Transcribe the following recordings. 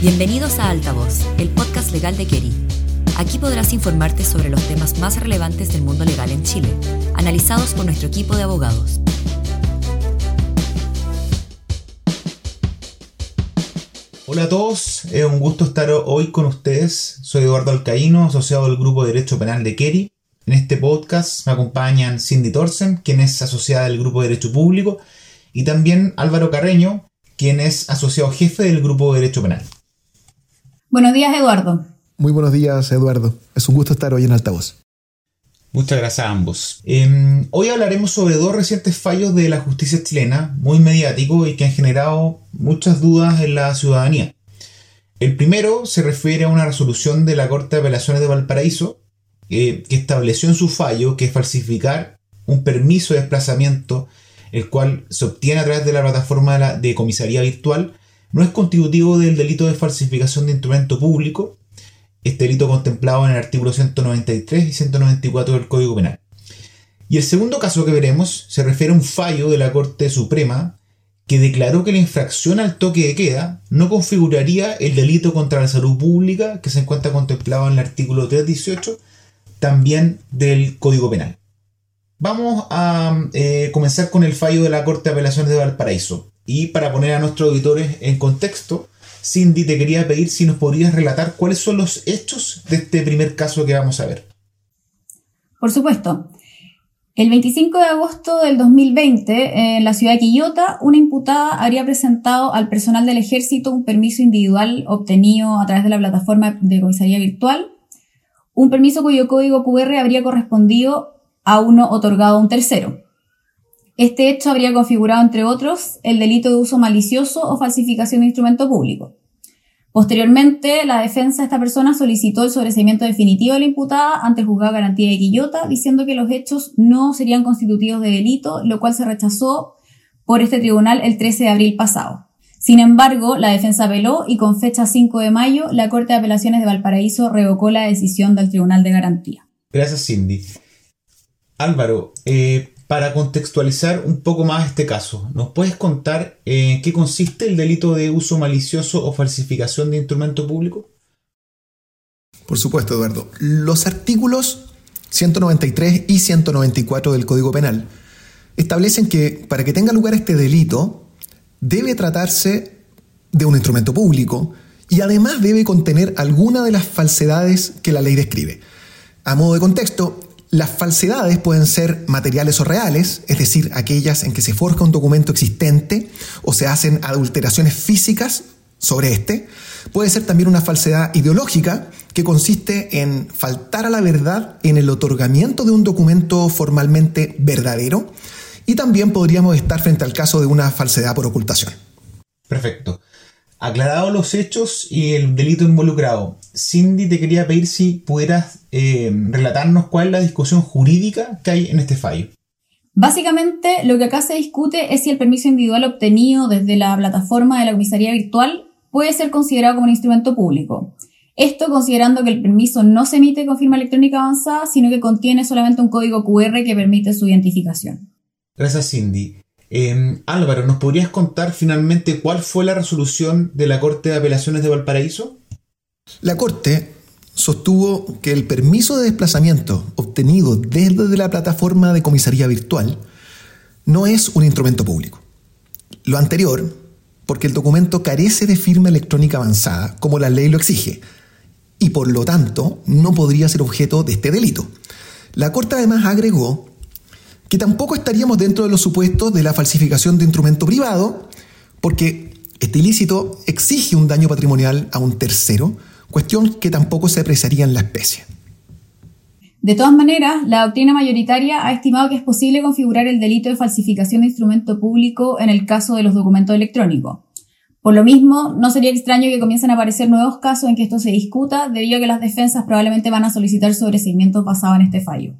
Bienvenidos a Altavoz, el podcast legal de Keri. Aquí podrás informarte sobre los temas más relevantes del mundo legal en Chile, analizados por nuestro equipo de abogados. Hola a todos, es un gusto estar hoy con ustedes. Soy Eduardo Alcaíno, asociado del Grupo de Derecho Penal de Keri. En este podcast me acompañan Cindy Torsen, quien es asociada del Grupo de Derecho Público, y también Álvaro Carreño, quien es asociado jefe del Grupo de Derecho Penal. Buenos días, Eduardo. Muy buenos días, Eduardo. Es un gusto estar hoy en Altavoz. Muchas gracias a ambos. Em, hoy hablaremos sobre dos recientes fallos de la justicia chilena, muy mediáticos y que han generado muchas dudas en la ciudadanía. El primero se refiere a una resolución de la Corte de Apelaciones de Valparaíso eh, que estableció en su fallo que falsificar un permiso de desplazamiento, el cual se obtiene a través de la plataforma de comisaría virtual, no es constitutivo del delito de falsificación de instrumento público, este delito contemplado en el artículo 193 y 194 del Código Penal. Y el segundo caso que veremos se refiere a un fallo de la Corte Suprema que declaró que la infracción al toque de queda no configuraría el delito contra la salud pública que se encuentra contemplado en el artículo 318 también del Código Penal. Vamos a eh, comenzar con el fallo de la Corte de Apelaciones de Valparaíso. Y para poner a nuestros auditores en contexto, Cindy, te quería pedir si nos podrías relatar cuáles son los hechos de este primer caso que vamos a ver. Por supuesto. El 25 de agosto del 2020, en la ciudad de Quillota, una imputada habría presentado al personal del ejército un permiso individual obtenido a través de la plataforma de comisaría virtual, un permiso cuyo código QR habría correspondido a uno otorgado a un tercero. Este hecho habría configurado, entre otros, el delito de uso malicioso o falsificación de instrumento público. Posteriormente, la defensa de esta persona solicitó el sobreseimiento definitivo de la imputada ante el juzgado de garantía de Quillota, diciendo que los hechos no serían constitutivos de delito, lo cual se rechazó por este tribunal el 13 de abril pasado. Sin embargo, la defensa apeló y con fecha 5 de mayo, la Corte de Apelaciones de Valparaíso revocó la decisión del Tribunal de Garantía. Gracias, Cindy. Álvaro, eh, para contextualizar un poco más este caso, ¿nos puedes contar en eh, qué consiste el delito de uso malicioso o falsificación de instrumento público? Por supuesto, Eduardo. Los artículos 193 y 194 del Código Penal establecen que para que tenga lugar este delito debe tratarse de un instrumento público y además debe contener alguna de las falsedades que la ley describe. A modo de contexto, las falsedades pueden ser materiales o reales, es decir, aquellas en que se forja un documento existente o se hacen adulteraciones físicas sobre este. Puede ser también una falsedad ideológica que consiste en faltar a la verdad en el otorgamiento de un documento formalmente verdadero. Y también podríamos estar frente al caso de una falsedad por ocultación. Perfecto. Aclarados los hechos y el delito involucrado, Cindy te quería pedir si pudieras eh, relatarnos cuál es la discusión jurídica que hay en este fallo. Básicamente, lo que acá se discute es si el permiso individual obtenido desde la plataforma de la comisaría virtual puede ser considerado como un instrumento público. Esto considerando que el permiso no se emite con firma electrónica avanzada, sino que contiene solamente un código QR que permite su identificación. Gracias, Cindy. Em, Álvaro, ¿nos podrías contar finalmente cuál fue la resolución de la Corte de Apelaciones de Valparaíso? La Corte sostuvo que el permiso de desplazamiento obtenido desde la plataforma de comisaría virtual no es un instrumento público. Lo anterior, porque el documento carece de firma electrónica avanzada, como la ley lo exige, y por lo tanto no podría ser objeto de este delito. La Corte además agregó que tampoco estaríamos dentro de los supuestos de la falsificación de instrumento privado, porque este ilícito exige un daño patrimonial a un tercero, cuestión que tampoco se apreciaría en la especie. De todas maneras, la doctrina mayoritaria ha estimado que es posible configurar el delito de falsificación de instrumento público en el caso de los documentos electrónicos. Por lo mismo, no sería extraño que comiencen a aparecer nuevos casos en que esto se discuta, debido a que las defensas probablemente van a solicitar sobreseimientos basados en este fallo.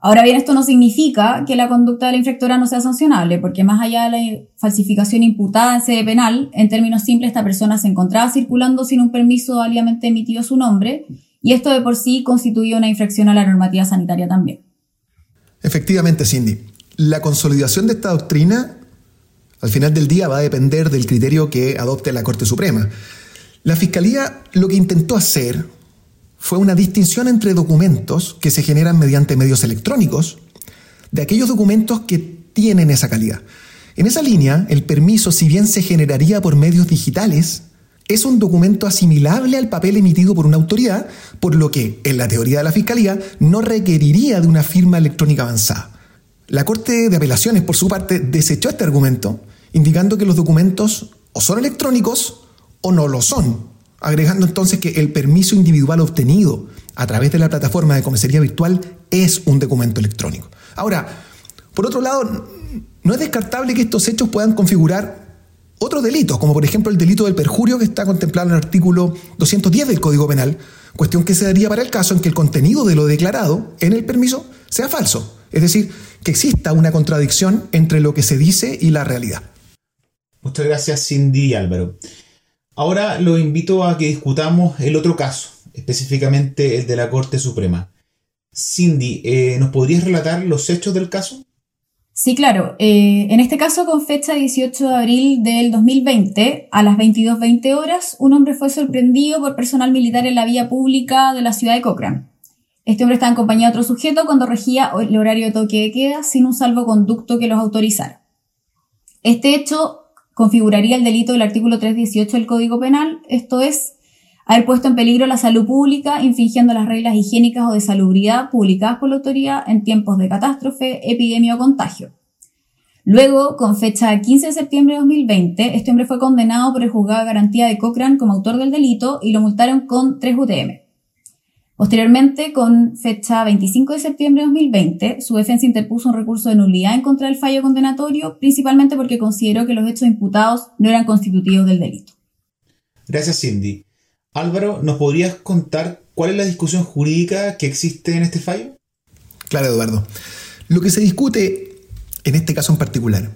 Ahora bien, esto no significa que la conducta de la infractora no sea sancionable, porque más allá de la falsificación imputada en sede penal, en términos simples, esta persona se encontraba circulando sin un permiso válidamente emitido a su nombre, y esto de por sí constituye una infracción a la normativa sanitaria también. Efectivamente, Cindy. La consolidación de esta doctrina, al final del día, va a depender del criterio que adopte la Corte Suprema. La Fiscalía lo que intentó hacer fue una distinción entre documentos que se generan mediante medios electrónicos de aquellos documentos que tienen esa calidad. En esa línea, el permiso, si bien se generaría por medios digitales, es un documento asimilable al papel emitido por una autoridad, por lo que, en la teoría de la Fiscalía, no requeriría de una firma electrónica avanzada. La Corte de Apelaciones, por su parte, desechó este argumento, indicando que los documentos o son electrónicos o no lo son, agregando entonces que el permiso individual obtenido a través de la plataforma de comisaría virtual es un documento electrónico. Ahora, por otro lado, no es descartable que estos hechos puedan configurar otros delitos, como por ejemplo el delito del perjurio que está contemplado en el artículo 210 del Código Penal, cuestión que se daría para el caso en que el contenido de lo declarado en el permiso sea falso, es decir, que exista una contradicción entre lo que se dice y la realidad. Muchas gracias Cindy y Álvaro. Ahora lo invito a que discutamos el otro caso, específicamente el de la Corte Suprema. Cindy, eh, ¿nos podrías relatar los hechos del caso? Sí, claro. Eh, en este caso, con fecha 18 de abril del 2020, a las 22.20 horas, un hombre fue sorprendido por personal militar en la vía pública de la ciudad de Cochrane. Este hombre estaba en compañía de otro sujeto cuando regía el horario de toque de queda sin un salvoconducto que los autorizara. Este hecho configuraría el delito del artículo 318 del Código Penal, esto es, haber puesto en peligro la salud pública, infringiendo las reglas higiénicas o de salubridad publicadas por la autoridad en tiempos de catástrofe, epidemia o contagio. Luego, con fecha 15 de septiembre de 2020, este hombre fue condenado por el juzgado de garantía de Cochrane como autor del delito y lo multaron con 3 UTM. Posteriormente, con fecha 25 de septiembre de 2020, su defensa interpuso un recurso de nulidad en contra del fallo condenatorio, principalmente porque consideró que los hechos imputados no eran constitutivos del delito. Gracias, Cindy. Álvaro, ¿nos podrías contar cuál es la discusión jurídica que existe en este fallo? Claro, Eduardo. Lo que se discute en este caso en particular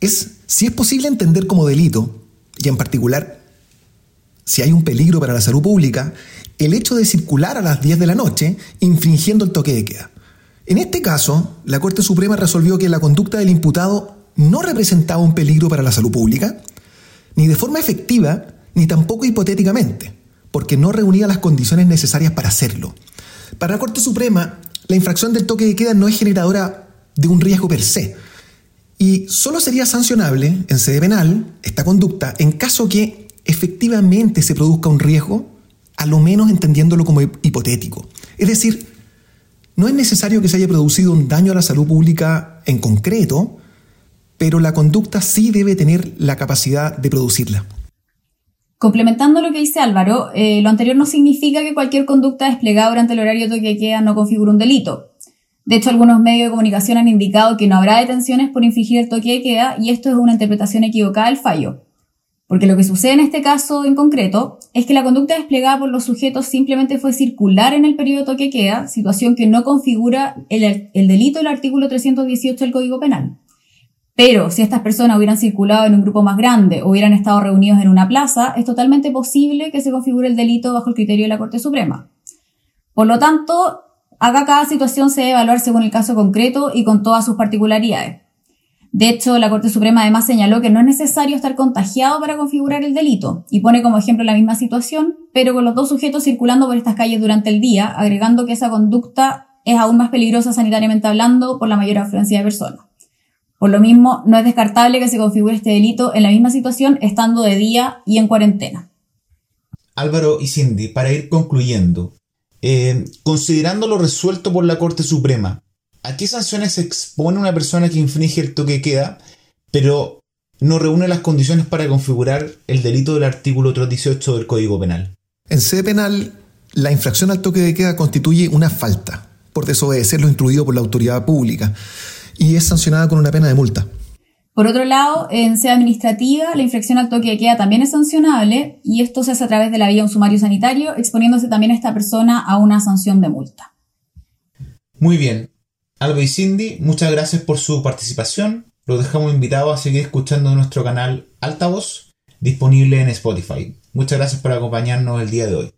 es si es posible entender como delito, y en particular si hay un peligro para la salud pública, el hecho de circular a las 10 de la noche infringiendo el toque de queda. En este caso, la Corte Suprema resolvió que la conducta del imputado no representaba un peligro para la salud pública, ni de forma efectiva, ni tampoco hipotéticamente, porque no reunía las condiciones necesarias para hacerlo. Para la Corte Suprema, la infracción del toque de queda no es generadora de un riesgo per se, y solo sería sancionable en sede penal esta conducta en caso que efectivamente se produzca un riesgo, a lo menos entendiéndolo como hipotético. Es decir, no es necesario que se haya producido un daño a la salud pública en concreto, pero la conducta sí debe tener la capacidad de producirla. Complementando lo que dice Álvaro, eh, lo anterior no significa que cualquier conducta desplegada durante el horario toque queda no configure un delito. De hecho, algunos medios de comunicación han indicado que no habrá detenciones por infringir el toque de queda y esto es una interpretación equivocada del fallo. Porque lo que sucede en este caso en concreto es que la conducta desplegada por los sujetos simplemente fue circular en el periodo de queda, situación que no configura el, el delito del artículo 318 del Código Penal. Pero si estas personas hubieran circulado en un grupo más grande o hubieran estado reunidos en una plaza, es totalmente posible que se configure el delito bajo el criterio de la Corte Suprema. Por lo tanto, acá cada situación se debe evaluar según el caso concreto y con todas sus particularidades. De hecho, la Corte Suprema además señaló que no es necesario estar contagiado para configurar el delito y pone como ejemplo la misma situación, pero con los dos sujetos circulando por estas calles durante el día, agregando que esa conducta es aún más peligrosa sanitariamente hablando por la mayor afluencia de personas. Por lo mismo, no es descartable que se configure este delito en la misma situación estando de día y en cuarentena. Álvaro y Cindy, para ir concluyendo, eh, considerando lo resuelto por la Corte Suprema, ¿a qué sanciones se expone una persona que infringe el toque de queda, pero no reúne las condiciones para configurar el delito del artículo 318 del Código Penal? En sede penal, la infracción al toque de queda constituye una falta por desobedecer lo instruido por la autoridad pública y es sancionada con una pena de multa. Por otro lado, en sede administrativa, la infracción al toque de queda también es sancionable y esto se hace a través de la vía de un sumario sanitario, exponiéndose también a esta persona a una sanción de multa. Muy bien. Alba y Cindy, muchas gracias por su participación. Los dejamos invitados a seguir escuchando nuestro canal Altavoz, disponible en Spotify. Muchas gracias por acompañarnos el día de hoy.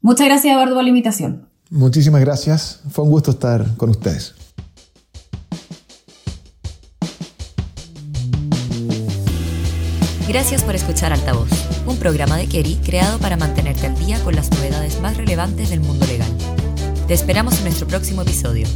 Muchas gracias, Eduardo, por la invitación. Muchísimas gracias. Fue un gusto estar con ustedes. Gracias por escuchar Altavoz, un programa de Kerry creado para mantenerte al día con las novedades más relevantes del mundo legal. Te esperamos en nuestro próximo episodio.